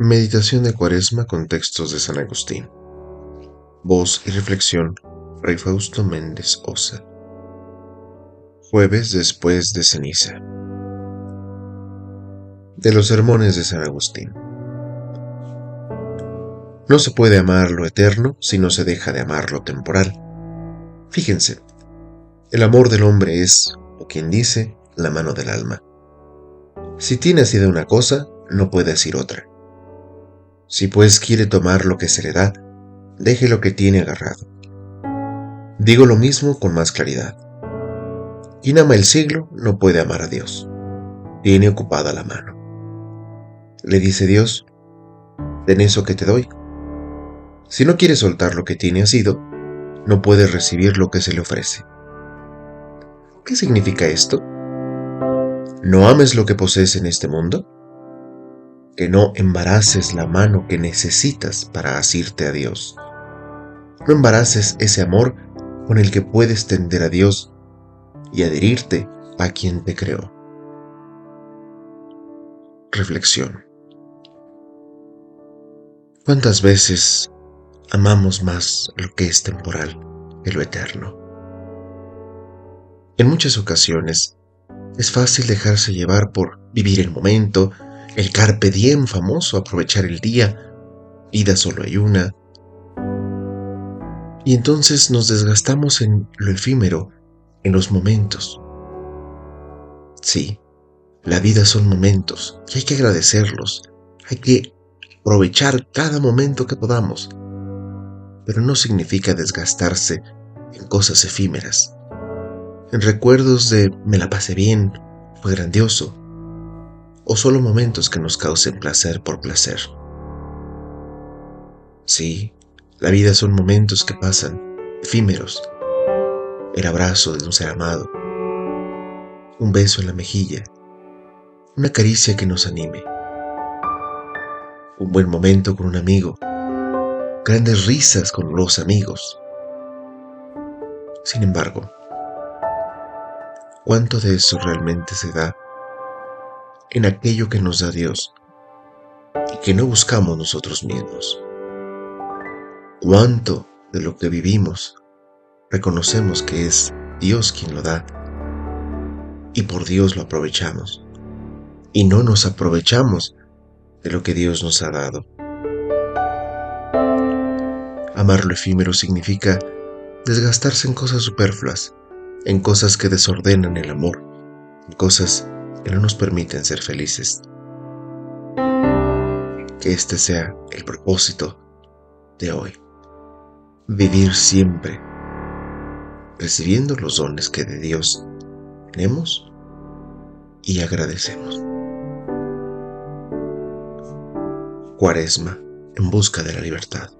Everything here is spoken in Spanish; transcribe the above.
Meditación de Cuaresma con textos de San Agustín. Voz y reflexión, Rey Fausto Méndez Osa. Jueves después de ceniza. De los sermones de San Agustín. No se puede amar lo eterno si no se deja de amar lo temporal. Fíjense, el amor del hombre es, o quien dice, la mano del alma. Si tiene de una cosa, no puede decir otra. Si pues quiere tomar lo que se le da, deje lo que tiene agarrado. Digo lo mismo con más claridad. Quien ama el siglo no puede amar a Dios. Tiene ocupada la mano. Le dice Dios, ten eso que te doy. Si no quiere soltar lo que tiene asido, no puede recibir lo que se le ofrece. ¿Qué significa esto? No ames lo que posees en este mundo, que no embaraces la mano que necesitas para asirte a Dios. No embaraces ese amor con el que puedes tender a Dios y adherirte a quien te creó. Reflexión. ¿Cuántas veces amamos más lo que es temporal que lo eterno? En muchas ocasiones es fácil dejarse llevar por vivir el momento, el carpe diem famoso, aprovechar el día, vida solo hay una. Y entonces nos desgastamos en lo efímero, en los momentos. Sí, la vida son momentos y hay que agradecerlos, hay que aprovechar cada momento que podamos, pero no significa desgastarse en cosas efímeras, en recuerdos de me la pasé bien, fue grandioso, o solo momentos que nos causen placer por placer. Sí, la vida son momentos que pasan, efímeros. El abrazo de un ser amado, un beso en la mejilla, una caricia que nos anime, un buen momento con un amigo, grandes risas con los amigos. Sin embargo, ¿cuánto de eso realmente se da en aquello que nos da Dios y que no buscamos nosotros mismos. ¿Cuánto de lo que vivimos reconocemos que es Dios quien lo da y por Dios lo aprovechamos y no nos aprovechamos de lo que Dios nos ha dado? Amar lo efímero significa desgastarse en cosas superfluas, en cosas que desordenan el amor, en cosas no nos permiten ser felices. Que este sea el propósito de hoy. Vivir siempre recibiendo los dones que de Dios tenemos y agradecemos. Cuaresma en busca de la libertad.